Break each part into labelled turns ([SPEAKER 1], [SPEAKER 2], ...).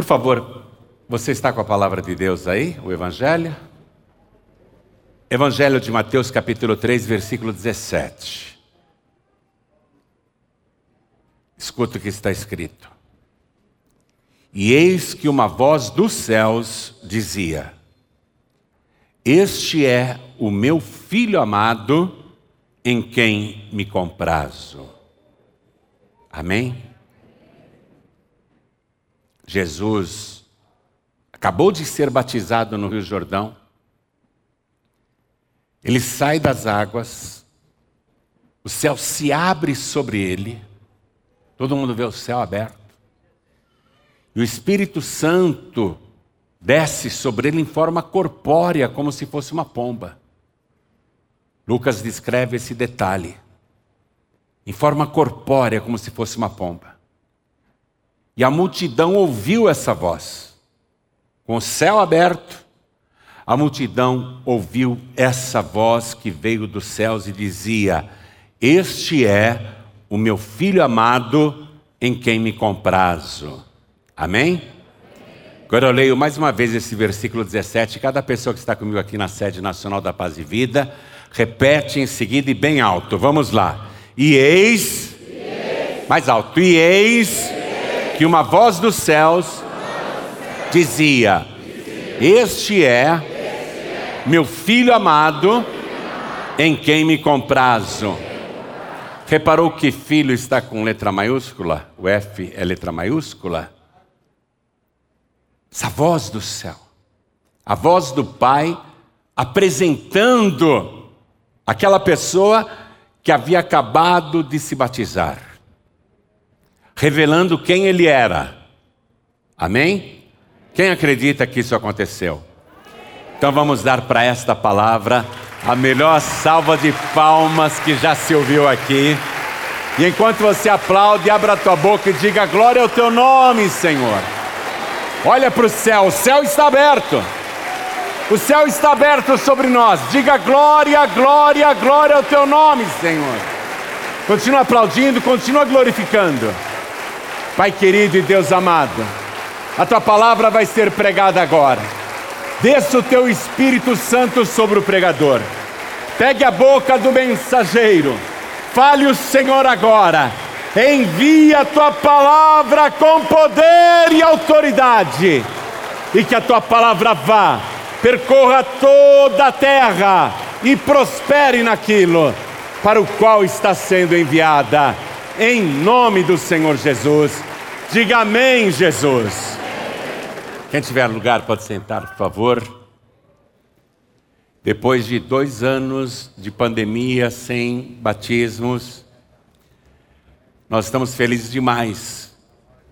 [SPEAKER 1] Por favor, você está com a palavra de Deus aí, o Evangelho? Evangelho de Mateus, capítulo 3, versículo 17. Escuta o que está escrito. E eis que uma voz dos céus dizia: Este é o meu filho amado, em quem me comprazo. Amém? Jesus acabou de ser batizado no Rio Jordão. Ele sai das águas, o céu se abre sobre ele, todo mundo vê o céu aberto. E o Espírito Santo desce sobre ele em forma corpórea, como se fosse uma pomba. Lucas descreve esse detalhe. Em forma corpórea, como se fosse uma pomba. E a multidão ouviu essa voz. Com o céu aberto, a multidão ouviu essa voz que veio dos céus e dizia: Este é o meu filho amado, em quem me comprazo. Amém? Agora eu leio mais uma vez esse versículo 17. Cada pessoa que está comigo aqui na sede nacional da Paz e Vida, repete em seguida e bem alto. Vamos lá. E eis, mais alto, e eis que uma voz dos céus dizia: Este é meu filho amado, em quem me comprazo. Reparou que filho está com letra maiúscula? O F é letra maiúscula? Essa voz do céu, a voz do Pai apresentando aquela pessoa que havia acabado de se batizar, revelando quem ele era. Amém? Quem acredita que isso aconteceu? Então vamos dar para esta palavra a melhor salva de palmas que já se ouviu aqui. E enquanto você aplaude, abra tua boca e diga glória ao teu nome, Senhor. Olha para o céu, o céu está aberto. O céu está aberto sobre nós. Diga glória, glória, glória ao teu nome, Senhor. Continua aplaudindo, continua glorificando. Pai querido e Deus amado, a tua palavra vai ser pregada agora. Desça o teu Espírito Santo sobre o pregador. Pegue a boca do mensageiro. Fale o Senhor agora envia a tua palavra com poder e autoridade, e que a tua palavra vá, percorra toda a terra e prospere naquilo para o qual está sendo enviada, em nome do Senhor Jesus. Diga amém, Jesus. Quem tiver lugar pode sentar, por favor. Depois de dois anos de pandemia sem batismos, nós estamos felizes demais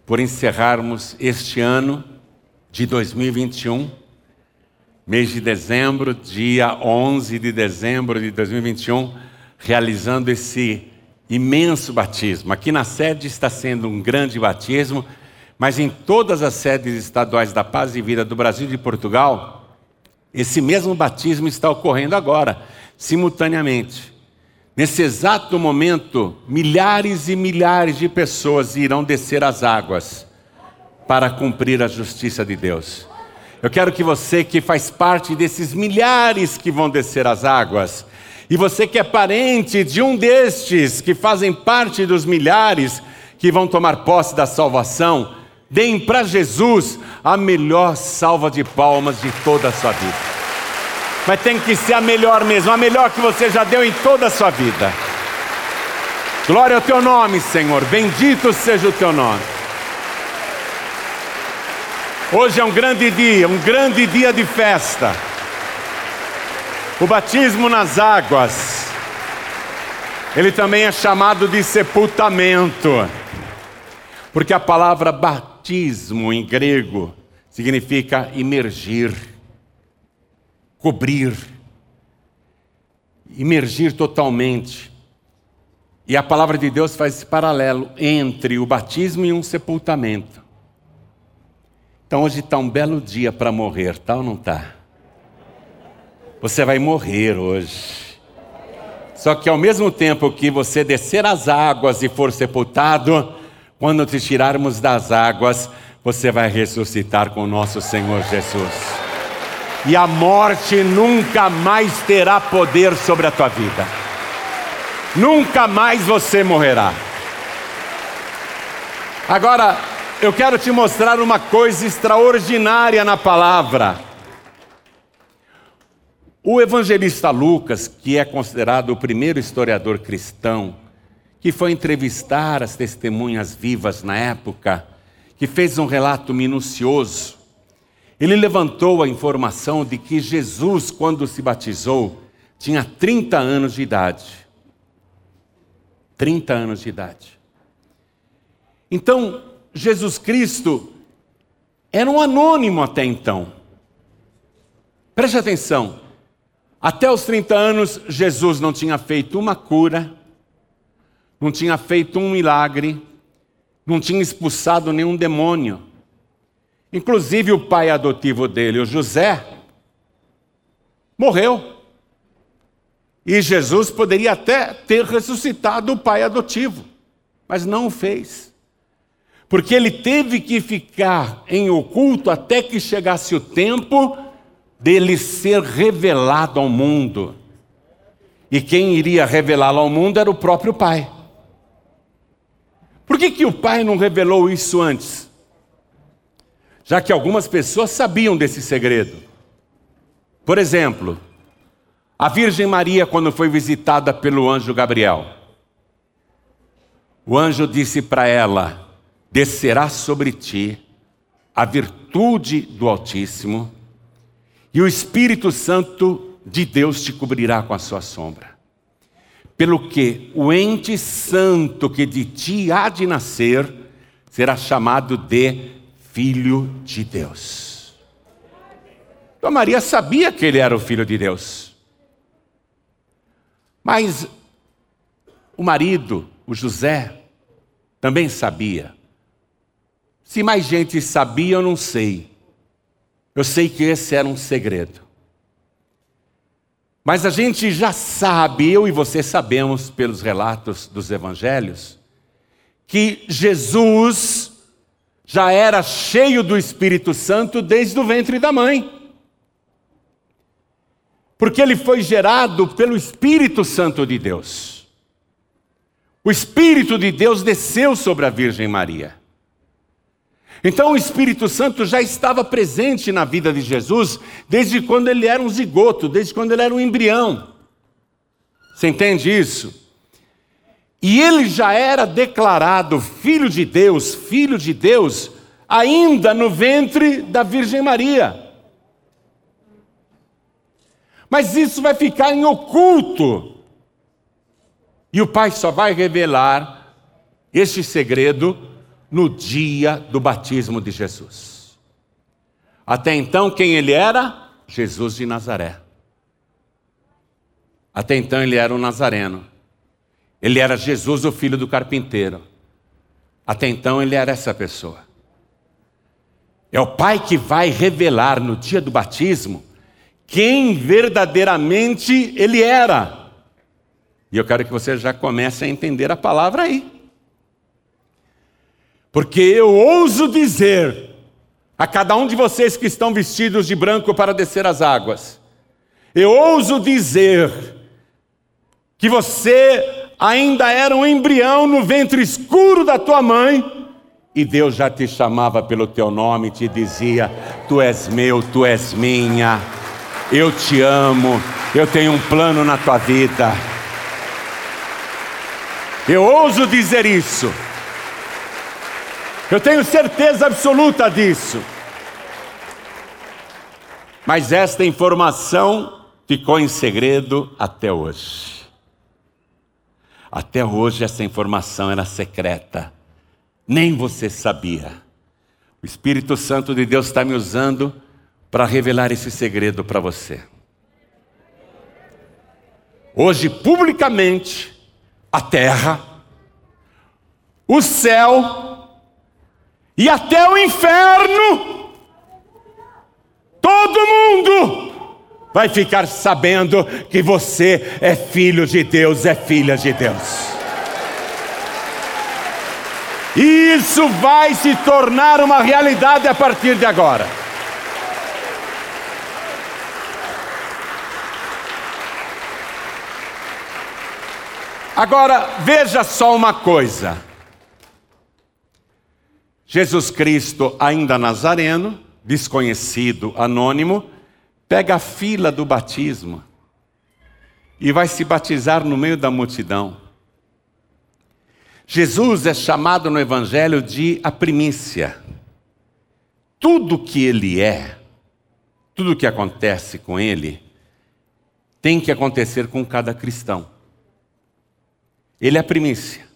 [SPEAKER 1] por encerrarmos este ano de 2021, mês de dezembro, dia 11 de dezembro de 2021, realizando esse imenso batismo. Aqui na sede está sendo um grande batismo, mas em todas as sedes estaduais da Paz e Vida do Brasil e de Portugal, esse mesmo batismo está ocorrendo agora, simultaneamente. Nesse exato momento, milhares e milhares de pessoas irão descer as águas para cumprir a justiça de Deus. Eu quero que você que faz parte desses milhares que vão descer as águas, e você que é parente de um destes que fazem parte dos milhares que vão tomar posse da salvação, deem para Jesus a melhor salva de palmas de toda a sua vida mas tem que ser a melhor mesmo, a melhor que você já deu em toda a sua vida. Glória ao teu nome, Senhor, bendito seja o teu nome. Hoje é um grande dia, um grande dia de festa. O batismo nas águas, ele também é chamado de sepultamento, porque a palavra batismo em grego significa imergir cobrir, imergir totalmente. E a palavra de Deus faz esse paralelo entre o batismo e um sepultamento. Então hoje está um belo dia para morrer, tá ou não está? Você vai morrer hoje. Só que ao mesmo tempo que você descer as águas e for sepultado, quando te tirarmos das águas, você vai ressuscitar com o nosso Senhor Jesus. E a morte nunca mais terá poder sobre a tua vida. Nunca mais você morrerá. Agora, eu quero te mostrar uma coisa extraordinária na palavra. O evangelista Lucas, que é considerado o primeiro historiador cristão, que foi entrevistar as testemunhas vivas na época, que fez um relato minucioso, ele levantou a informação de que Jesus, quando se batizou, tinha 30 anos de idade. 30 anos de idade. Então, Jesus Cristo era um anônimo até então. Preste atenção. Até os 30 anos, Jesus não tinha feito uma cura, não tinha feito um milagre, não tinha expulsado nenhum demônio. Inclusive o pai adotivo dele, o José, morreu. E Jesus poderia até ter ressuscitado o pai adotivo, mas não o fez. Porque ele teve que ficar em oculto até que chegasse o tempo dele ser revelado ao mundo. E quem iria revelá-lo ao mundo era o próprio Pai. Por que, que o Pai não revelou isso antes? Já que algumas pessoas sabiam desse segredo. Por exemplo, a Virgem Maria, quando foi visitada pelo anjo Gabriel, o anjo disse para ela: Descerá sobre ti a virtude do Altíssimo e o Espírito Santo de Deus te cobrirá com a sua sombra. Pelo que o ente santo que de ti há de nascer será chamado de Filho de Deus. Então Maria sabia que ele era o Filho de Deus. Mas o marido, o José, também sabia. Se mais gente sabia, eu não sei. Eu sei que esse era um segredo. Mas a gente já sabe, eu e você sabemos pelos relatos dos evangelhos, que Jesus já era cheio do Espírito Santo desde o ventre da mãe. Porque ele foi gerado pelo Espírito Santo de Deus. O Espírito de Deus desceu sobre a Virgem Maria. Então o Espírito Santo já estava presente na vida de Jesus desde quando ele era um zigoto, desde quando ele era um embrião. Você entende isso? E ele já era declarado filho de Deus, filho de Deus, ainda no ventre da Virgem Maria. Mas isso vai ficar em oculto. E o Pai só vai revelar este segredo no dia do batismo de Jesus. Até então, quem ele era? Jesus de Nazaré. Até então, ele era um nazareno. Ele era Jesus, o filho do carpinteiro. Até então, ele era essa pessoa. É o Pai que vai revelar no dia do batismo quem verdadeiramente ele era. E eu quero que você já comece a entender a palavra aí. Porque eu ouso dizer a cada um de vocês que estão vestidos de branco para descer as águas, eu ouso dizer que você ainda era um embrião no ventre escuro da tua mãe, e Deus já te chamava pelo teu nome te dizia: Tu és meu, tu és minha, eu te amo, eu tenho um plano na tua vida. Eu ouso dizer isso. Eu tenho certeza absoluta disso. Mas esta informação ficou em segredo até hoje. Até hoje essa informação era secreta. Nem você sabia. O Espírito Santo de Deus está me usando para revelar esse segredo para você. Hoje, publicamente, a terra, o céu e até o inferno, todo mundo vai ficar sabendo que você é filho de Deus, é filha de Deus. E isso vai se tornar uma realidade a partir de agora. Agora, veja só uma coisa. Jesus Cristo, ainda nazareno, desconhecido, anônimo, pega a fila do batismo e vai se batizar no meio da multidão. Jesus é chamado no Evangelho de a primícia. Tudo que ele é, tudo que acontece com ele, tem que acontecer com cada cristão. Ele é a primícia.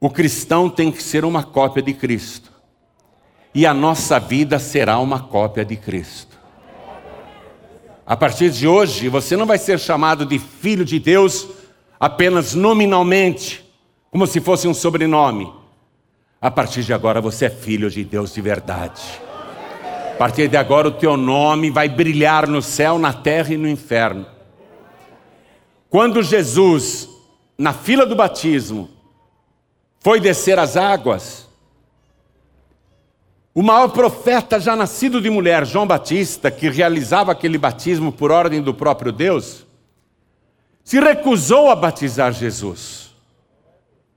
[SPEAKER 1] O cristão tem que ser uma cópia de Cristo. E a nossa vida será uma cópia de Cristo. A partir de hoje, você não vai ser chamado de filho de Deus apenas nominalmente, como se fosse um sobrenome. A partir de agora, você é filho de Deus de verdade. A partir de agora, o teu nome vai brilhar no céu, na terra e no inferno. Quando Jesus na fila do batismo, foi descer as águas. O maior profeta já nascido de mulher, João Batista, que realizava aquele batismo por ordem do próprio Deus, se recusou a batizar Jesus.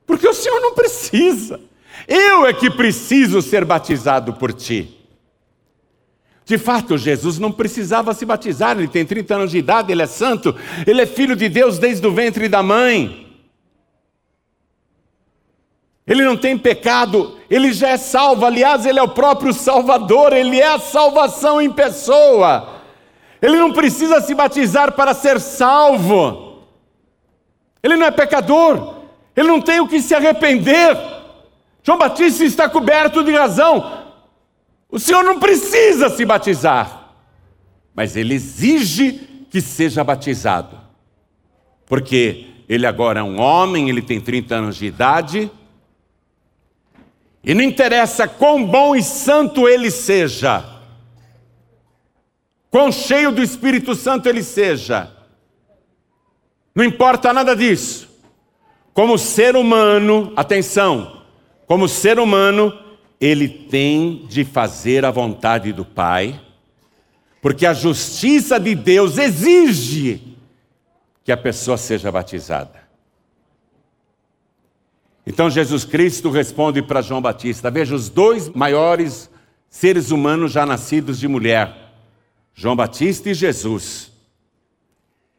[SPEAKER 1] Porque o Senhor não precisa. Eu é que preciso ser batizado por ti. De fato, Jesus não precisava se batizar, ele tem 30 anos de idade, ele é santo, ele é filho de Deus desde o ventre da mãe ele não tem pecado, ele já é salvo. Aliás, ele é o próprio Salvador, ele é a salvação em pessoa. Ele não precisa se batizar para ser salvo. Ele não é pecador, ele não tem o que se arrepender. João Batista está coberto de razão. O Senhor não precisa se batizar, mas ele exige que seja batizado, porque ele agora é um homem, ele tem 30 anos de idade e não interessa quão bom e santo ele seja, quão cheio do Espírito Santo ele seja, não importa nada disso. Como ser humano, atenção, como ser humano, ele tem de fazer a vontade do Pai, porque a justiça de Deus exige que a pessoa seja batizada. Então Jesus Cristo responde para João Batista: Veja, os dois maiores seres humanos já nascidos de mulher, João Batista e Jesus.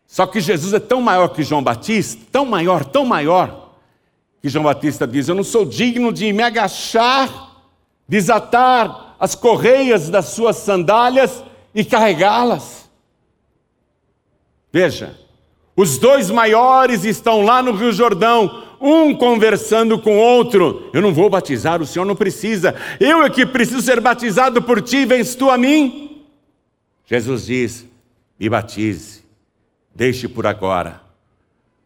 [SPEAKER 1] Só que Jesus é tão maior que João Batista, tão maior, tão maior, que João Batista diz: Eu não sou digno de me agachar, desatar as correias das suas sandálias e carregá-las. Veja, os dois maiores estão lá no Rio Jordão, um conversando com outro. Eu não vou batizar, o Senhor não precisa. Eu é que preciso ser batizado por ti, vens tu a mim? Jesus diz: Me batize, deixe por agora,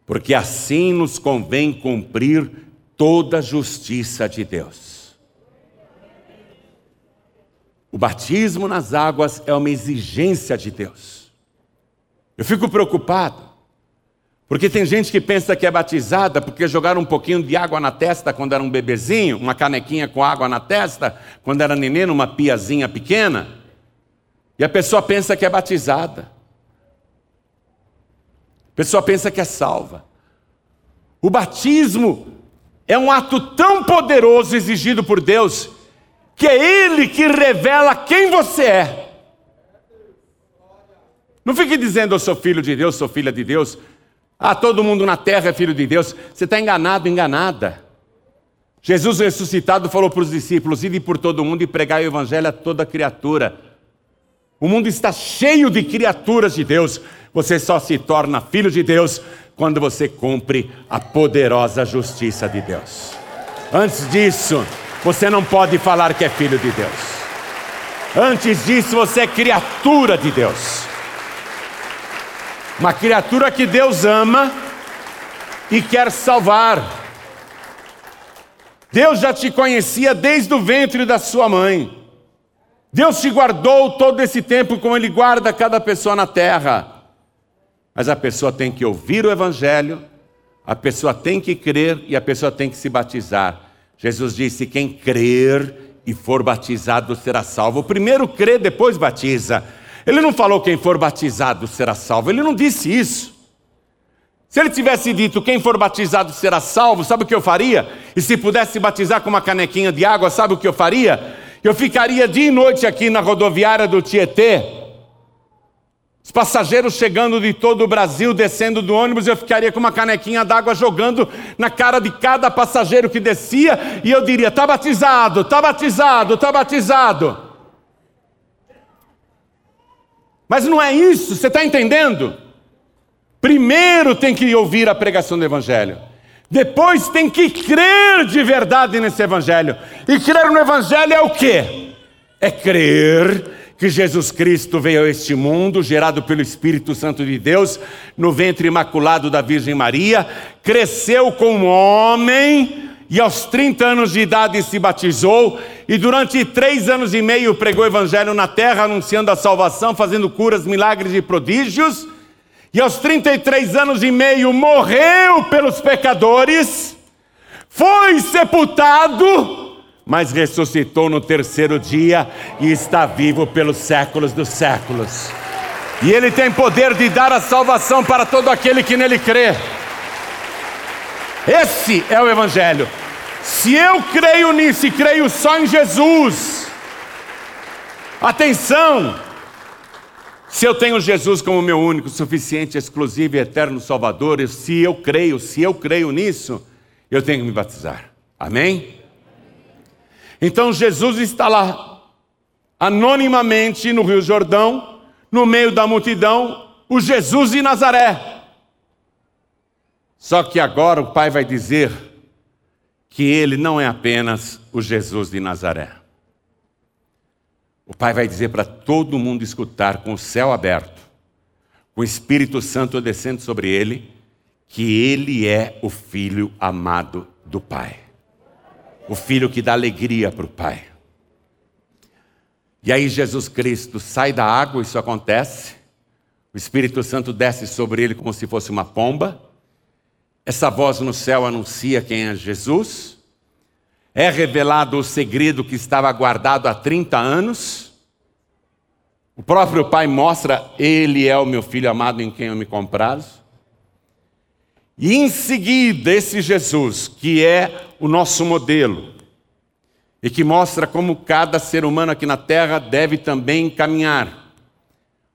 [SPEAKER 1] porque assim nos convém cumprir toda a justiça de Deus. O batismo nas águas é uma exigência de Deus. Eu fico preocupado porque tem gente que pensa que é batizada porque jogaram um pouquinho de água na testa quando era um bebezinho, uma canequinha com água na testa, quando era neném, numa piazinha pequena. E a pessoa pensa que é batizada. A pessoa pensa que é salva. O batismo é um ato tão poderoso exigido por Deus, que é Ele que revela quem você é. Não fique dizendo eu sou filho de Deus, sou filha de Deus. Ah, todo mundo na terra é filho de Deus. Você está enganado, enganada. Jesus ressuscitado falou para os discípulos: ide por todo mundo e pregai o evangelho a toda criatura. O mundo está cheio de criaturas de Deus. Você só se torna filho de Deus quando você cumpre a poderosa justiça de Deus. Antes disso, você não pode falar que é filho de Deus. Antes disso, você é criatura de Deus. Uma criatura que Deus ama e quer salvar. Deus já te conhecia desde o ventre da sua mãe. Deus te guardou todo esse tempo como Ele guarda cada pessoa na terra. Mas a pessoa tem que ouvir o Evangelho, a pessoa tem que crer e a pessoa tem que se batizar. Jesus disse: Quem crer e for batizado será salvo. Primeiro crê, depois batiza. Ele não falou quem for batizado será salvo, ele não disse isso. Se ele tivesse dito quem for batizado será salvo, sabe o que eu faria? E se pudesse batizar com uma canequinha de água, sabe o que eu faria? Eu ficaria dia e noite aqui na rodoviária do Tietê, os passageiros chegando de todo o Brasil, descendo do ônibus, eu ficaria com uma canequinha d'água jogando na cara de cada passageiro que descia, e eu diria: está batizado, está batizado, está batizado. Mas não é isso, você está entendendo? Primeiro tem que ouvir a pregação do Evangelho, depois tem que crer de verdade nesse Evangelho. E crer no Evangelho é o quê? É crer que Jesus Cristo veio a este mundo, gerado pelo Espírito Santo de Deus, no ventre imaculado da Virgem Maria, cresceu como homem e aos 30 anos de idade se batizou, e durante três anos e meio pregou Evangelho na terra, anunciando a salvação, fazendo curas, milagres e prodígios, e aos 33 anos e meio morreu pelos pecadores, foi sepultado, mas ressuscitou no terceiro dia e está vivo pelos séculos dos séculos. E Ele tem poder de dar a salvação para todo aquele que nele crê. Esse é o Evangelho. Se eu creio nisso e creio só em Jesus, atenção! Se eu tenho Jesus como meu único, suficiente, exclusivo e eterno Salvador, se eu creio, se eu creio nisso, eu tenho que me batizar. Amém? Então Jesus está lá, anonimamente no Rio Jordão, no meio da multidão, o Jesus de Nazaré. Só que agora o Pai vai dizer que ele não é apenas o Jesus de Nazaré. O Pai vai dizer para todo mundo escutar, com o céu aberto, com o Espírito Santo descendo sobre ele, que ele é o Filho amado do Pai o filho que dá alegria para o pai. E aí Jesus Cristo sai da água, isso acontece. O Espírito Santo desce sobre ele como se fosse uma pomba. Essa voz no céu anuncia quem é Jesus. É revelado o segredo que estava guardado há 30 anos. O próprio Pai mostra: Ele é o meu filho amado em quem eu me comprazo. E em seguida, esse Jesus, que é o nosso modelo, e que mostra como cada ser humano aqui na terra deve também caminhar,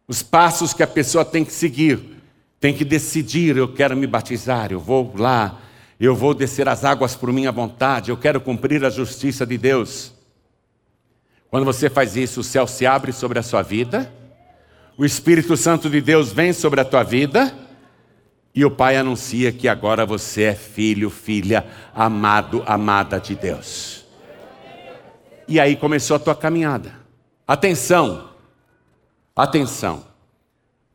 [SPEAKER 1] os passos que a pessoa tem que seguir, tem que decidir: eu quero me batizar, eu vou lá, eu vou descer as águas por minha vontade, eu quero cumprir a justiça de Deus. Quando você faz isso, o céu se abre sobre a sua vida, o Espírito Santo de Deus vem sobre a tua vida e o pai anuncia que agora você é filho, filha, amado, amada de Deus. E aí começou a tua caminhada. Atenção, atenção.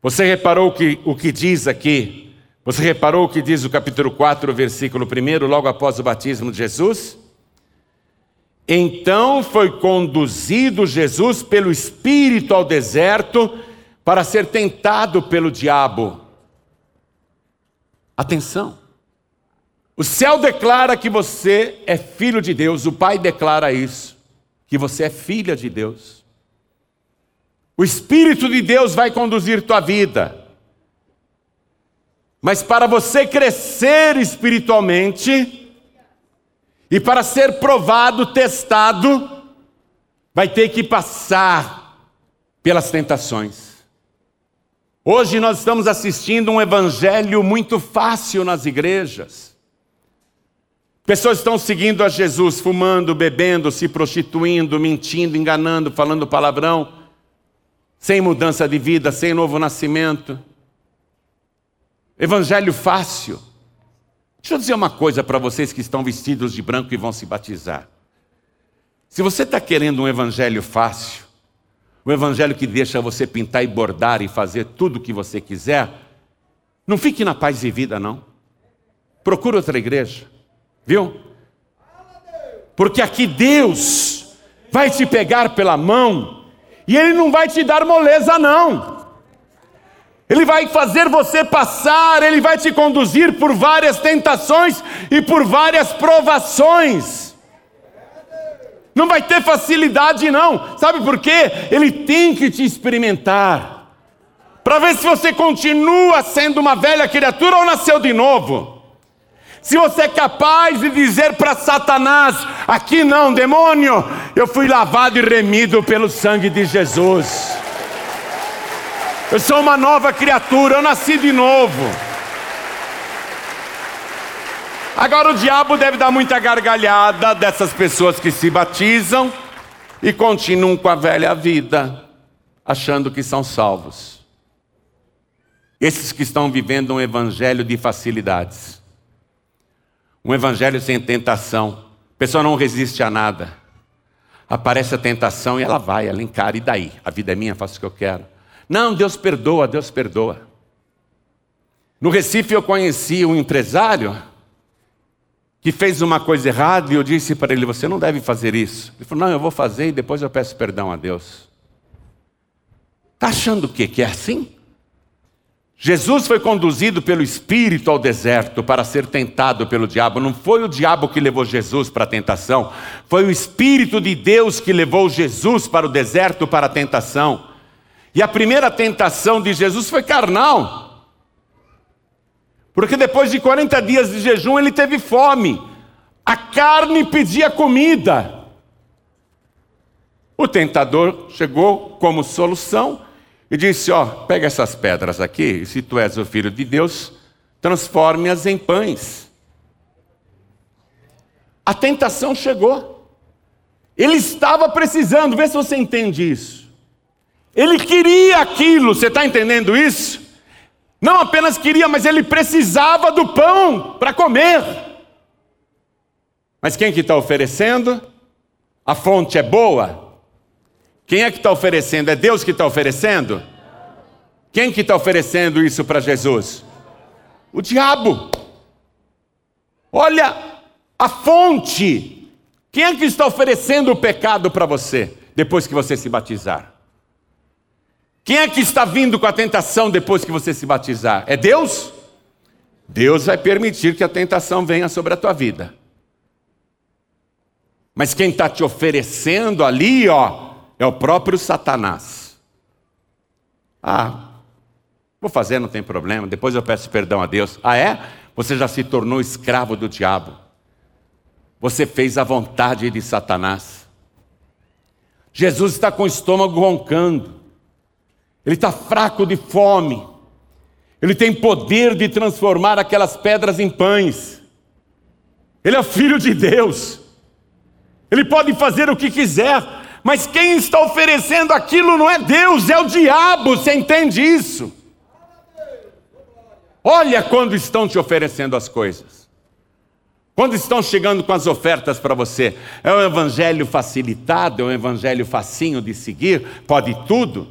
[SPEAKER 1] Você reparou que, o que diz aqui? Você reparou o que diz o capítulo 4, versículo 1, logo após o batismo de Jesus? Então foi conduzido Jesus pelo Espírito ao deserto para ser tentado pelo diabo. Atenção. O céu declara que você é filho de Deus, o Pai declara isso, que você é filha de Deus. O Espírito de Deus vai conduzir tua vida. Mas para você crescer espiritualmente e para ser provado, testado, vai ter que passar pelas tentações. Hoje nós estamos assistindo um evangelho muito fácil nas igrejas. Pessoas estão seguindo a Jesus, fumando, bebendo, se prostituindo, mentindo, enganando, falando palavrão, sem mudança de vida, sem novo nascimento. Evangelho fácil. Deixa eu dizer uma coisa para vocês que estão vestidos de branco e vão se batizar. Se você está querendo um evangelho fácil, o evangelho que deixa você pintar e bordar e fazer tudo o que você quiser, não fique na paz e vida, não. Procure outra igreja, viu? Porque aqui Deus vai te pegar pela mão e Ele não vai te dar moleza, não. Ele vai fazer você passar, Ele vai te conduzir por várias tentações e por várias provações. Não vai ter facilidade, não. Sabe por quê? Ele tem que te experimentar. Para ver se você continua sendo uma velha criatura ou nasceu de novo. Se você é capaz de dizer para Satanás: aqui não, demônio, eu fui lavado e remido pelo sangue de Jesus. Eu sou uma nova criatura, eu nasci de novo. Agora o diabo deve dar muita gargalhada dessas pessoas que se batizam e continuam com a velha vida, achando que são salvos. Esses que estão vivendo um evangelho de facilidades, um evangelho sem tentação. A pessoa não resiste a nada. Aparece a tentação e ela vai, ela encara, e daí? A vida é minha, faço o que eu quero. Não, Deus perdoa, Deus perdoa. No Recife eu conheci um empresário que fez uma coisa errada e eu disse para ele: Você não deve fazer isso. Ele falou: Não, eu vou fazer e depois eu peço perdão a Deus. Está achando o quê? Que é assim? Jesus foi conduzido pelo Espírito ao deserto para ser tentado pelo diabo. Não foi o diabo que levou Jesus para a tentação, foi o Espírito de Deus que levou Jesus para o deserto para a tentação. E a primeira tentação de Jesus foi carnal. Porque depois de 40 dias de jejum ele teve fome. A carne pedia comida. O tentador chegou como solução e disse: Ó, pega essas pedras aqui, e se tu és o filho de Deus, transforme-as em pães. A tentação chegou. Ele estava precisando, vê se você entende isso. Ele queria aquilo, você está entendendo isso? Não apenas queria, mas ele precisava do pão para comer. Mas quem que está oferecendo? A fonte é boa? Quem é que está oferecendo? É Deus que está oferecendo? Quem que está oferecendo isso para Jesus? O diabo. Olha a fonte. Quem é que está oferecendo o pecado para você depois que você se batizar? Quem é que está vindo com a tentação depois que você se batizar? É Deus? Deus vai permitir que a tentação venha sobre a tua vida. Mas quem está te oferecendo ali, ó, é o próprio Satanás. Ah, vou fazer, não tem problema, depois eu peço perdão a Deus. Ah, é? Você já se tornou escravo do diabo. Você fez a vontade de Satanás. Jesus está com o estômago roncando. Ele está fraco de fome. Ele tem poder de transformar aquelas pedras em pães. Ele é filho de Deus. Ele pode fazer o que quiser, mas quem está oferecendo aquilo não é Deus, é o diabo. Você entende isso? Olha quando estão te oferecendo as coisas. Quando estão chegando com as ofertas para você, é um evangelho facilitado, é um evangelho facinho de seguir, pode tudo.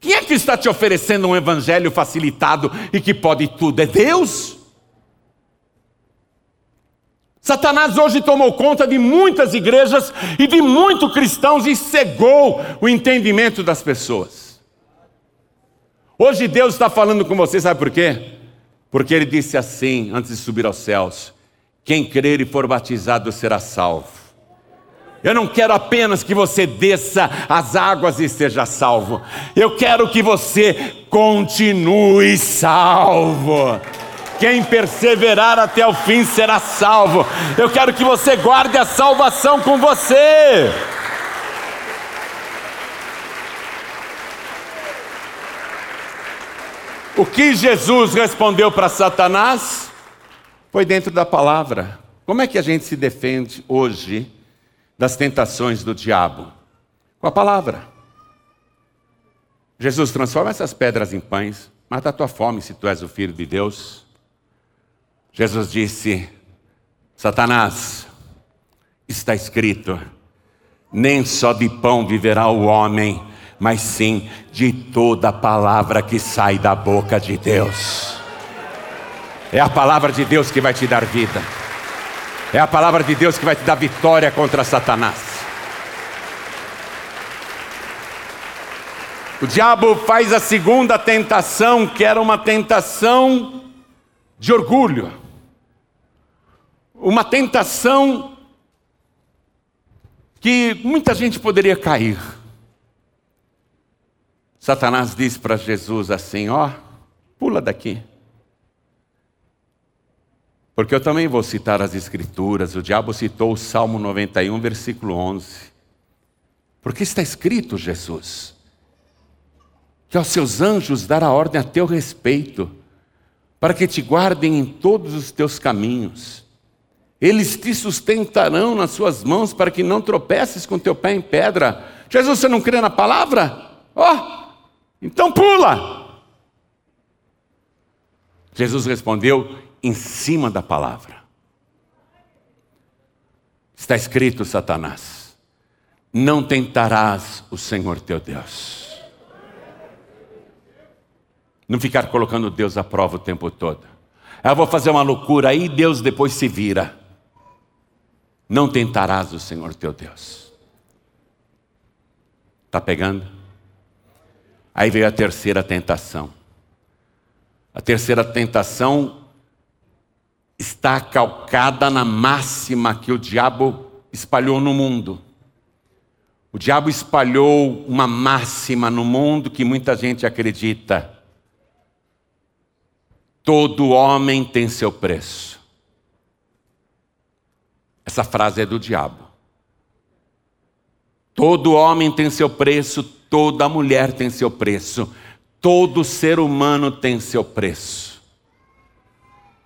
[SPEAKER 1] Quem é que está te oferecendo um evangelho facilitado e que pode tudo? É Deus? Satanás hoje tomou conta de muitas igrejas e de muitos cristãos e cegou o entendimento das pessoas. Hoje Deus está falando com você, sabe por quê? Porque ele disse assim, antes de subir aos céus: quem crer e for batizado será salvo. Eu não quero apenas que você desça as águas e seja salvo. Eu quero que você continue salvo. Quem perseverar até o fim será salvo. Eu quero que você guarde a salvação com você. O que Jesus respondeu para Satanás foi dentro da palavra. Como é que a gente se defende hoje? das tentações do diabo? Com a palavra. Jesus transforma essas pedras em pães, mata a tua fome se tu és o filho de Deus. Jesus disse: Satanás, está escrito, nem só de pão viverá o homem, mas sim de toda palavra que sai da boca de Deus. É a palavra de Deus que vai te dar vida. É a palavra de Deus que vai te dar vitória contra Satanás. O diabo faz a segunda tentação, que era uma tentação de orgulho. Uma tentação que muita gente poderia cair. Satanás disse para Jesus assim: Ó, oh, pula daqui. Porque eu também vou citar as Escrituras. O diabo citou o Salmo 91, versículo 11. Porque está escrito, Jesus, que aos seus anjos dará ordem a teu respeito, para que te guardem em todos os teus caminhos. Eles te sustentarão nas suas mãos para que não tropeces com teu pé em pedra. Jesus, você não crê na palavra? Ó, oh, então pula. Jesus respondeu: em cima da palavra. Está escrito, Satanás: não tentarás o Senhor teu Deus. Não ficar colocando Deus à prova o tempo todo. Eu vou fazer uma loucura aí, Deus depois se vira. Não tentarás o Senhor teu Deus. Está pegando? Aí veio a terceira tentação. A terceira tentação está calcada na máxima que o diabo espalhou no mundo. O diabo espalhou uma máxima no mundo que muita gente acredita. Todo homem tem seu preço. Essa frase é do diabo. Todo homem tem seu preço, toda mulher tem seu preço, todo ser humano tem seu preço.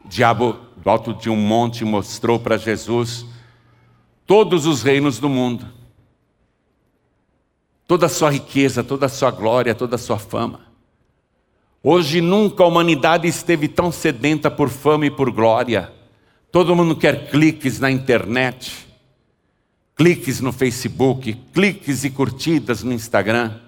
[SPEAKER 1] O diabo do alto de um monte, mostrou para Jesus todos os reinos do mundo, toda a sua riqueza, toda a sua glória, toda a sua fama. Hoje nunca a humanidade esteve tão sedenta por fama e por glória. Todo mundo quer cliques na internet, cliques no Facebook, cliques e curtidas no Instagram.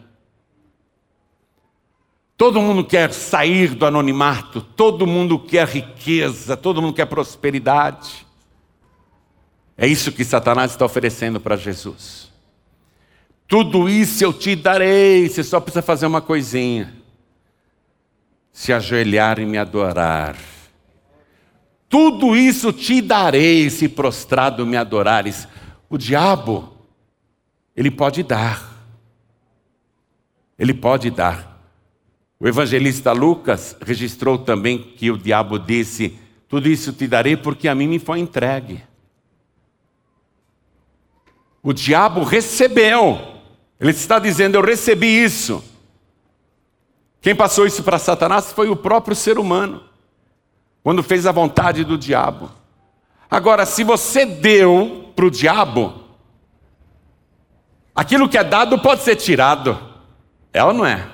[SPEAKER 1] Todo mundo quer sair do anonimato, todo mundo quer riqueza, todo mundo quer prosperidade. É isso que Satanás está oferecendo para Jesus. Tudo isso eu te darei, você só precisa fazer uma coisinha: se ajoelhar e me adorar. Tudo isso te darei se prostrado me adorares. O diabo, ele pode dar. Ele pode dar. O evangelista Lucas registrou também que o diabo disse: Tudo isso te darei porque a mim me foi entregue. O diabo recebeu, ele está dizendo: Eu recebi isso. Quem passou isso para Satanás foi o próprio ser humano, quando fez a vontade do diabo. Agora, se você deu para o diabo, aquilo que é dado pode ser tirado, é ou não é?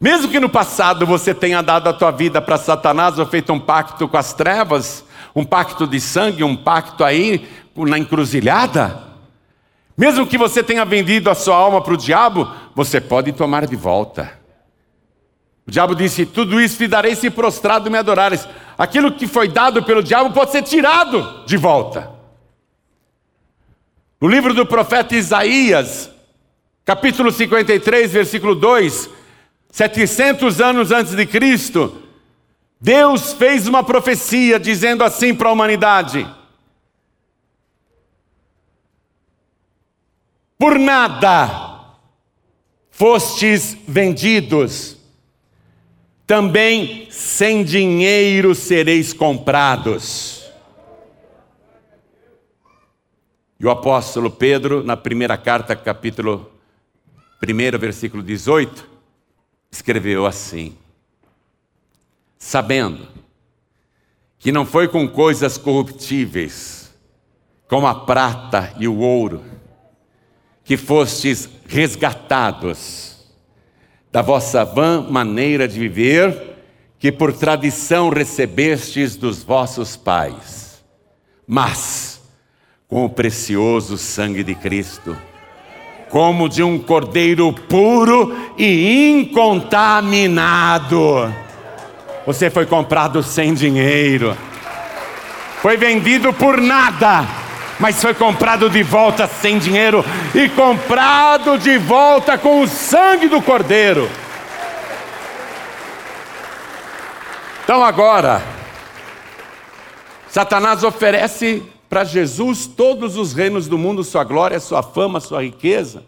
[SPEAKER 1] Mesmo que no passado você tenha dado a tua vida para Satanás ou feito um pacto com as trevas, um pacto de sangue, um pacto aí na encruzilhada, mesmo que você tenha vendido a sua alma para o diabo, você pode tomar de volta. O diabo disse: Tudo isso te darei se prostrado me adorares. Aquilo que foi dado pelo diabo pode ser tirado de volta. No livro do profeta Isaías, capítulo 53, versículo 2, 700 anos antes de Cristo, Deus fez uma profecia dizendo assim para a humanidade: Por nada fostes vendidos, também sem dinheiro sereis comprados. E o apóstolo Pedro, na primeira carta, capítulo 1, versículo 18, escreveu assim: Sabendo que não foi com coisas corruptíveis, como a prata e o ouro, que fostes resgatados da vossa vã maneira de viver, que por tradição recebestes dos vossos pais, mas com o precioso sangue de Cristo como de um cordeiro puro e incontaminado. Você foi comprado sem dinheiro, foi vendido por nada, mas foi comprado de volta sem dinheiro e comprado de volta com o sangue do cordeiro. Então agora, Satanás oferece para Jesus todos os reinos do mundo, sua glória, sua fama, sua riqueza.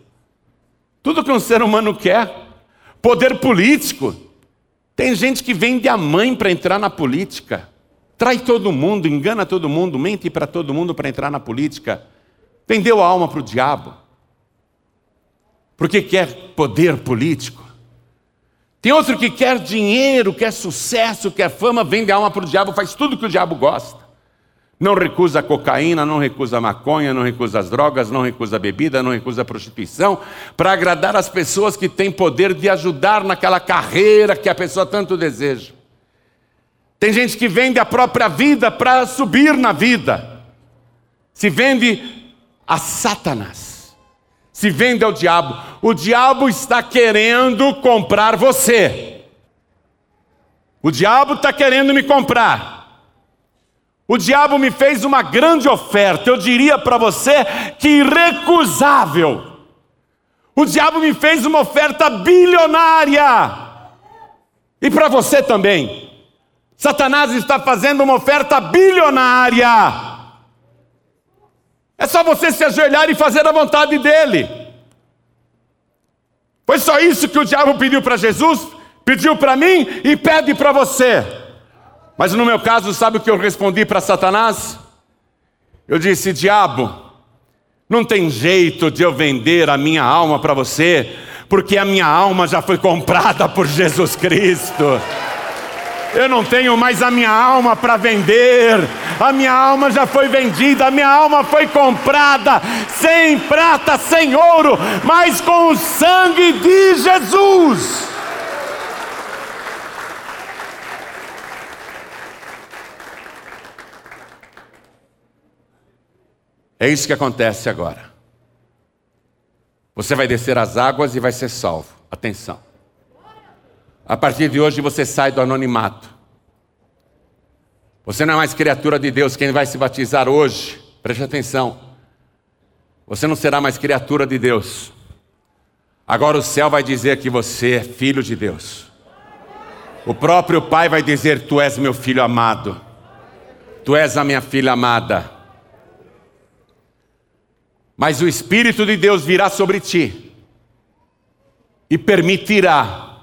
[SPEAKER 1] Tudo que um ser humano quer. Poder político. Tem gente que vende a mãe para entrar na política. Trai todo mundo, engana todo mundo, mente para todo mundo para entrar na política. Vendeu a alma para o diabo. Porque quer poder político. Tem outro que quer dinheiro, quer sucesso, quer fama, vende a alma para o diabo, faz tudo que o diabo gosta. Não recusa a cocaína, não recusa a maconha, não recusa as drogas, não recusa a bebida, não recusa a prostituição, para agradar as pessoas que têm poder de ajudar naquela carreira que a pessoa tanto deseja. Tem gente que vende a própria vida para subir na vida. Se vende a Satanás. Se vende ao diabo. O diabo está querendo comprar você. O diabo está querendo me comprar. O diabo me fez uma grande oferta, eu diria para você que irrecusável. O diabo me fez uma oferta bilionária. E para você também. Satanás está fazendo uma oferta bilionária. É só você se ajoelhar e fazer a vontade dele. Foi só isso que o diabo pediu para Jesus, pediu para mim e pede para você. Mas no meu caso, sabe o que eu respondi para Satanás? Eu disse: Diabo, não tem jeito de eu vender a minha alma para você, porque a minha alma já foi comprada por Jesus Cristo. Eu não tenho mais a minha alma para vender, a minha alma já foi vendida, a minha alma foi comprada, sem prata, sem ouro, mas com o sangue de Jesus. É isso que acontece agora. Você vai descer as águas e vai ser salvo. Atenção. A partir de hoje você sai do anonimato. Você não é mais criatura de Deus. Quem vai se batizar hoje, preste atenção. Você não será mais criatura de Deus. Agora o céu vai dizer que você é filho de Deus. O próprio Pai vai dizer: Tu és meu filho amado. Tu és a minha filha amada. Mas o Espírito de Deus virá sobre ti e permitirá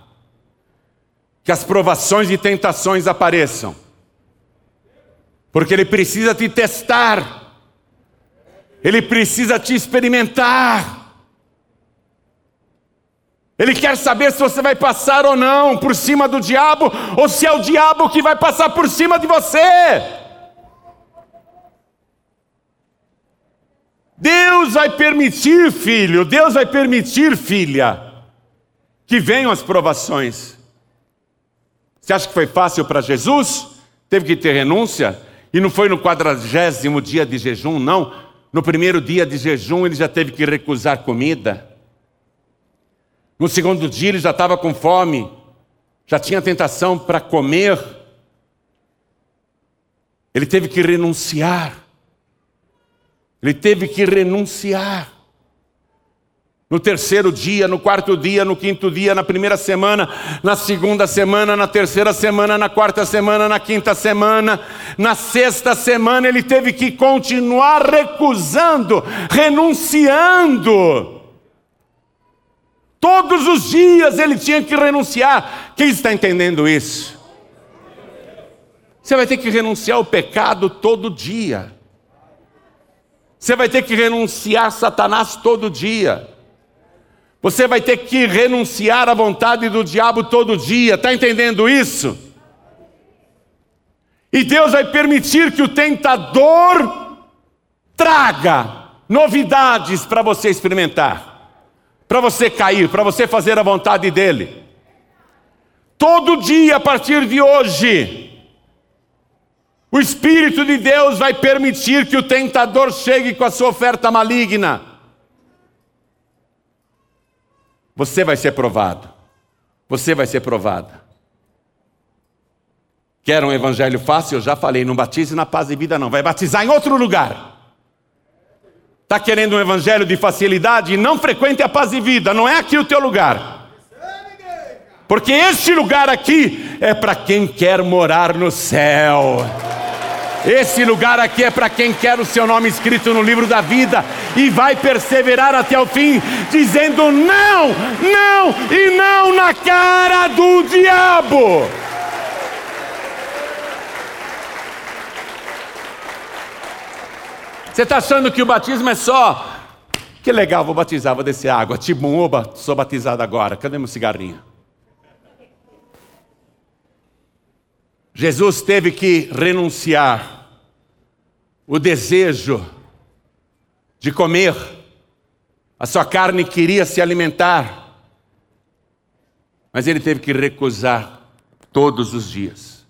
[SPEAKER 1] que as provações e tentações apareçam, porque Ele precisa te testar, Ele precisa te experimentar. Ele quer saber se você vai passar ou não por cima do diabo, ou se é o diabo que vai passar por cima de você. Deus vai permitir, filho, Deus vai permitir, filha, que venham as provações. Você acha que foi fácil para Jesus? Teve que ter renúncia? E não foi no quadragésimo dia de jejum, não. No primeiro dia de jejum ele já teve que recusar comida. No segundo dia ele já estava com fome, já tinha tentação para comer. Ele teve que renunciar. Ele teve que renunciar. No terceiro dia, no quarto dia, no quinto dia, na primeira semana, na segunda semana, na terceira semana, na quarta semana, na quinta semana, na sexta semana, ele teve que continuar recusando, renunciando. Todos os dias ele tinha que renunciar. Quem está entendendo isso? Você vai ter que renunciar ao pecado todo dia. Você vai ter que renunciar a Satanás todo dia. Você vai ter que renunciar à vontade do diabo todo dia. Está entendendo isso? E Deus vai permitir que o tentador traga novidades para você experimentar, para você cair, para você fazer a vontade dele. Todo dia a partir de hoje, o Espírito de Deus vai permitir que o tentador chegue com a sua oferta maligna. Você vai ser provado. Você vai ser provada. Quer um evangelho fácil? Eu já falei, não batize na paz e vida, não. Vai batizar em outro lugar. Está querendo um evangelho de facilidade? Não frequente a paz e vida, não é aqui o teu lugar. Porque este lugar aqui é para quem quer morar no céu. Esse lugar aqui é para quem quer o seu nome escrito no livro da vida e vai perseverar até o fim, dizendo não, não e não na cara do diabo. Você está achando que o batismo é só? Que legal, vou batizar, vou descer água. Tipo, oba, sou batizado agora. Cadê meu cigarrinho? Jesus teve que renunciar o desejo de comer, a sua carne queria se alimentar, mas ele teve que recusar todos os dias.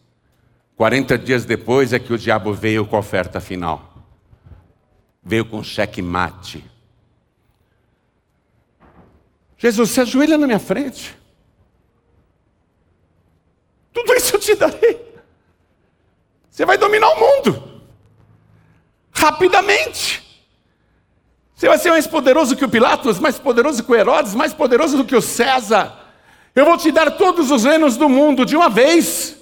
[SPEAKER 1] 40 dias depois é que o diabo veio com a oferta final. Veio com cheque mate. Jesus, se ajoelha na minha frente. Tudo isso eu te darei. Você vai dominar o mundo. Rapidamente. Você vai ser mais poderoso que o Pilatos, mais poderoso que o Herodes, mais poderoso do que o César. Eu vou te dar todos os reinos do mundo de uma vez.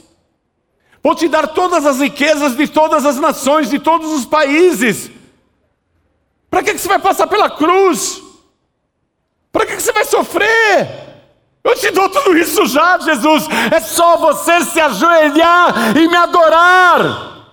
[SPEAKER 1] Vou te dar todas as riquezas de todas as nações, de todos os países. Para que você vai passar pela cruz? Para que você vai sofrer? Eu te dou tudo isso já, Jesus. É só você se ajoelhar e me adorar.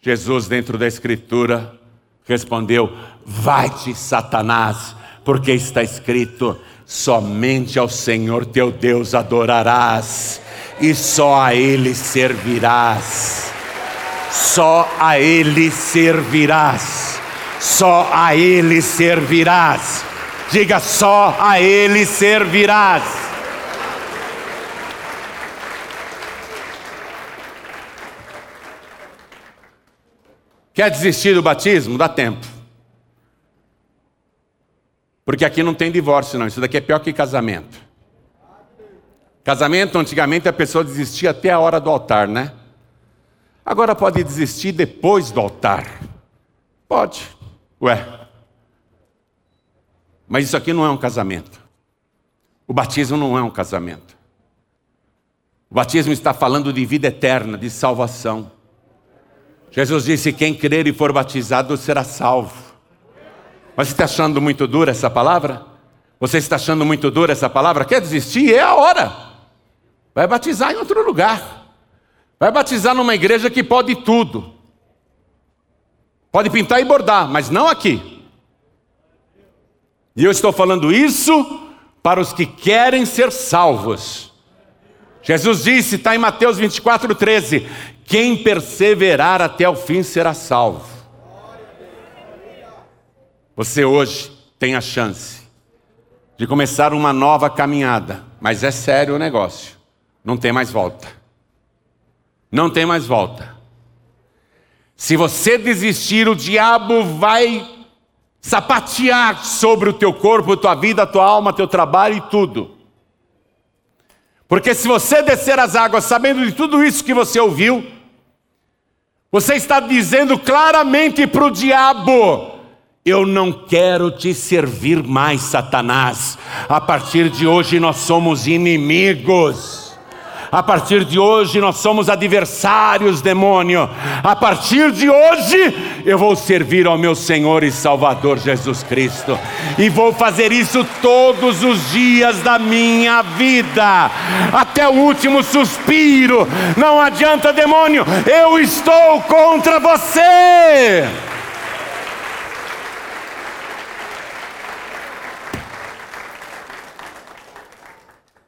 [SPEAKER 1] Jesus, dentro da Escritura, respondeu: Vai-te, Satanás, porque está escrito: somente ao Senhor teu Deus adorarás, e só a Ele servirás. Só a Ele servirás. Só a Ele servirás. Diga só a Ele servirás. Quer desistir do batismo? Dá tempo. Porque aqui não tem divórcio, não. Isso daqui é pior que casamento. Casamento, antigamente a pessoa desistia até a hora do altar, né? Agora pode desistir depois do altar. Pode. Ué, mas isso aqui não é um casamento. O batismo não é um casamento. O batismo está falando de vida eterna, de salvação. Jesus disse: quem crer e for batizado será salvo. Mas você está achando muito dura essa palavra? Você está achando muito dura essa palavra? Quer desistir? É a hora. Vai batizar em outro lugar. Vai batizar numa igreja que pode tudo. Pode pintar e bordar, mas não aqui. E eu estou falando isso para os que querem ser salvos. Jesus disse, está em Mateus 24, 13: Quem perseverar até o fim será salvo. Você hoje tem a chance de começar uma nova caminhada, mas é sério o negócio, não tem mais volta. Não tem mais volta. Se você desistir, o diabo vai sapatear sobre o teu corpo, tua vida, tua alma, teu trabalho e tudo. Porque se você descer as águas sabendo de tudo isso que você ouviu, você está dizendo claramente para o diabo: Eu não quero te servir mais, Satanás. A partir de hoje nós somos inimigos. A partir de hoje nós somos adversários, demônio. A partir de hoje eu vou servir ao meu Senhor e Salvador Jesus Cristo. E vou fazer isso todos os dias da minha vida, até o último suspiro. Não adianta, demônio, eu estou contra você.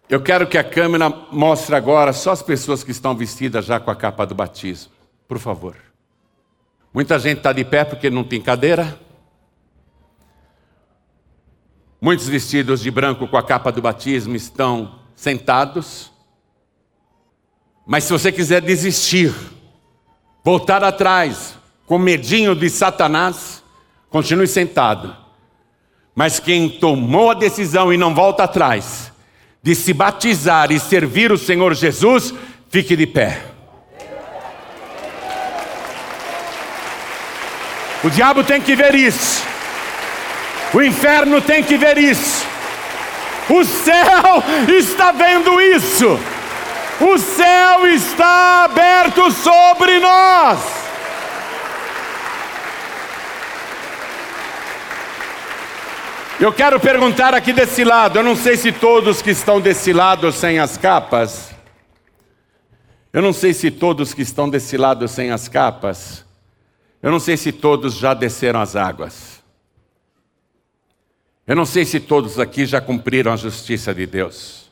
[SPEAKER 1] Eu quero que a câmera mostre agora só as pessoas que estão vestidas já com a capa do batismo. Por favor. Muita gente está de pé porque não tem cadeira. Muitos vestidos de branco com a capa do batismo estão sentados. Mas se você quiser desistir, voltar atrás, com medinho de Satanás, continue sentado. Mas quem tomou a decisão e não volta atrás, de se batizar e servir o Senhor Jesus, fique de pé. O diabo tem que ver isso. O inferno tem que ver isso. O céu está vendo isso. O céu está aberto sobre nós. Eu quero perguntar aqui desse lado, eu não sei se todos que estão desse lado sem as capas, eu não sei se todos que estão desse lado sem as capas, eu não sei se todos já desceram as águas. Eu não sei se todos aqui já cumpriram a justiça de Deus.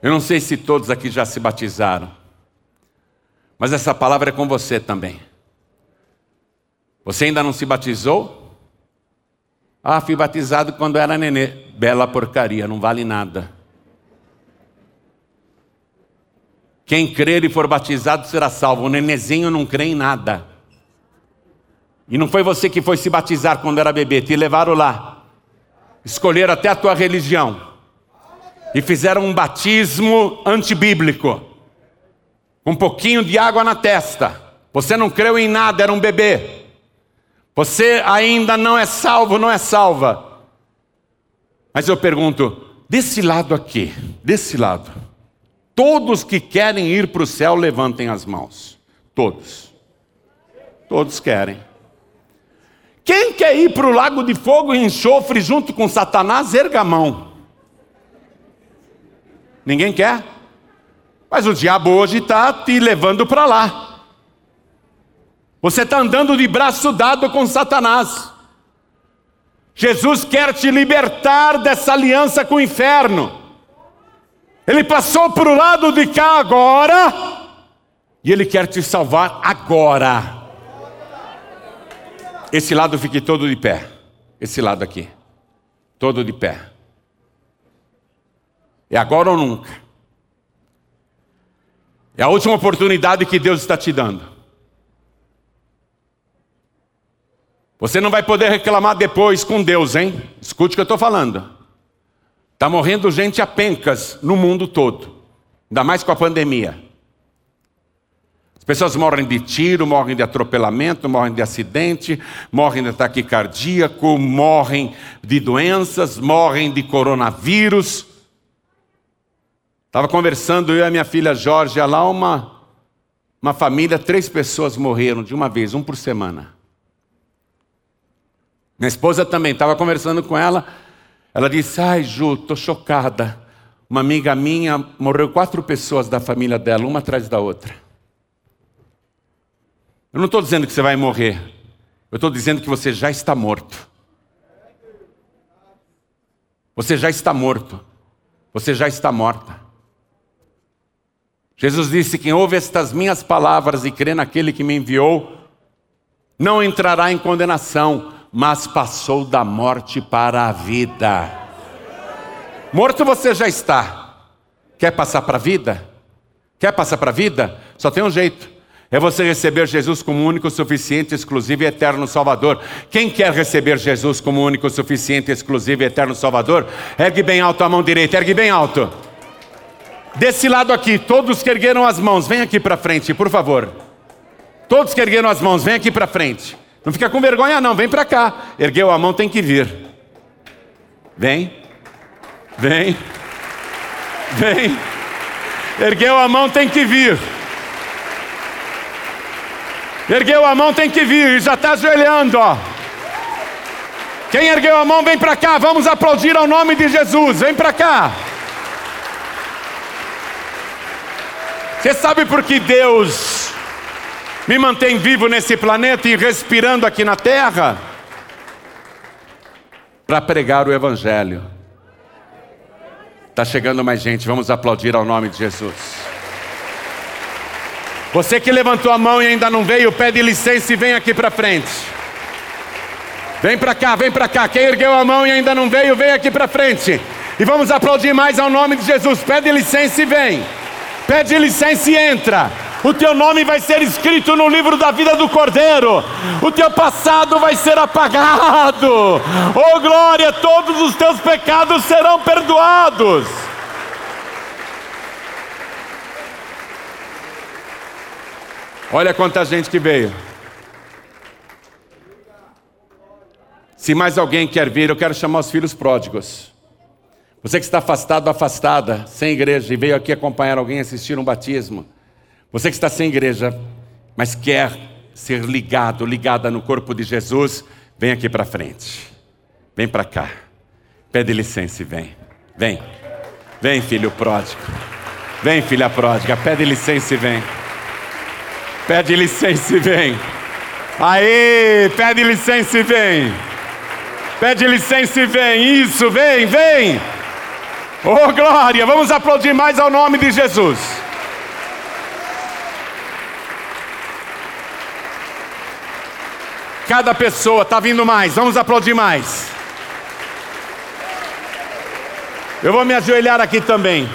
[SPEAKER 1] Eu não sei se todos aqui já se batizaram. Mas essa palavra é com você também. Você ainda não se batizou? Ah, fui batizado quando era nenê. Bela porcaria, não vale nada. Quem crer e for batizado será salvo. O nenezinho não crê em nada. E não foi você que foi se batizar quando era bebê, te levaram lá. Escolheram até a tua religião. E fizeram um batismo antibíblico. Com um pouquinho de água na testa. Você não creu em nada, era um bebê. Você ainda não é salvo, não é salva. Mas eu pergunto, desse lado aqui, desse lado, Todos que querem ir para o céu, levantem as mãos. Todos. Todos querem. Quem quer ir para o lago de fogo e enxofre junto com Satanás, erga a mão. Ninguém quer? Mas o diabo hoje está te levando para lá. Você está andando de braço dado com Satanás. Jesus quer te libertar dessa aliança com o inferno. Ele passou para o lado de cá agora, e Ele quer te salvar agora. Esse lado fique todo de pé. Esse lado aqui. Todo de pé. É agora ou nunca. É a última oportunidade que Deus está te dando. Você não vai poder reclamar depois com Deus, hein? Escute o que eu estou falando. Está morrendo gente a pencas no mundo todo, ainda mais com a pandemia. As pessoas morrem de tiro, morrem de atropelamento, morrem de acidente, morrem de ataque cardíaco, morrem de doenças, morrem de coronavírus. Estava conversando eu e a minha filha Jorge, lá uma, uma família, três pessoas morreram de uma vez, um por semana. Minha esposa também, estava conversando com ela, ela disse: Ai, Ju, estou chocada. Uma amiga minha morreu quatro pessoas da família dela, uma atrás da outra. Eu não estou dizendo que você vai morrer. Eu estou dizendo que você já está morto. Você já está morto. Você já está morta. Jesus disse: Quem ouve estas minhas palavras e crê naquele que me enviou, não entrará em condenação, mas passou da morte para a vida. Morto você já está. Quer passar para a vida? Quer passar para a vida? Só tem um jeito. É você receber Jesus como único, suficiente, exclusivo e eterno Salvador. Quem quer receber Jesus como único, suficiente, exclusivo e eterno Salvador? Ergue bem alto a mão direita, ergue bem alto. Desse lado aqui, todos que ergueram as mãos, vem aqui para frente, por favor. Todos que ergueram as mãos, vem aqui para frente. Não fica com vergonha, não, vem para cá. Ergueu a mão, tem que vir. Vem, vem, vem. Ergueu a mão, tem que vir. Ergueu a mão, tem que vir. Já está ajoelhando, ó. Quem ergueu a mão, vem para cá. Vamos aplaudir ao nome de Jesus. Vem para cá. Você sabe por que Deus me mantém vivo nesse planeta e respirando aqui na terra para pregar o Evangelho. Está chegando mais gente, vamos aplaudir ao nome de Jesus. Você que levantou a mão e ainda não veio, pede licença e vem aqui para frente. Vem para cá, vem para cá. Quem ergueu a mão e ainda não veio, vem aqui para frente. E vamos aplaudir mais ao nome de Jesus. Pede licença e vem. Pede licença e entra o teu nome vai ser escrito no livro da vida do Cordeiro, o teu passado vai ser apagado, oh glória, todos os teus pecados serão perdoados. Olha quanta gente que veio. Se mais alguém quer vir, eu quero chamar os filhos pródigos. Você que está afastado, afastada, sem igreja e veio aqui acompanhar alguém assistir um batismo. Você que está sem igreja, mas quer ser ligado, ligada no corpo de Jesus, vem aqui para frente. Vem para cá. Pede licença e vem. Vem. Vem, filho pródigo. Vem, filha pródiga. Pede licença e vem. Pede licença e vem. Aê, pede licença e vem. Pede licença e vem. Isso, vem, vem. Oh, glória! Vamos aplaudir mais ao nome de Jesus. Cada pessoa está vindo mais. Vamos aplaudir mais. Eu vou me ajoelhar aqui também.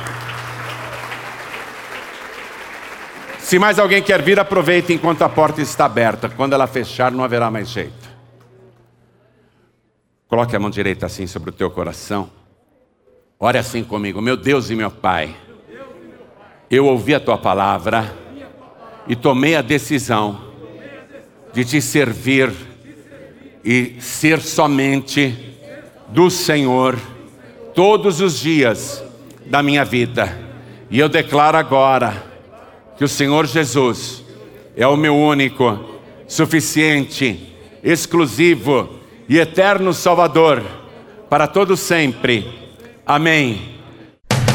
[SPEAKER 1] Se mais alguém quer vir, aproveite enquanto a porta está aberta. Quando ela fechar, não haverá mais jeito. Coloque a mão direita assim sobre o teu coração. Ore assim comigo, meu Deus e meu Pai. Eu ouvi a tua palavra e tomei a decisão de te servir e ser somente do Senhor todos os dias da minha vida. E eu declaro agora que o Senhor Jesus é o meu único, suficiente, exclusivo e eterno Salvador para todo sempre. Amém.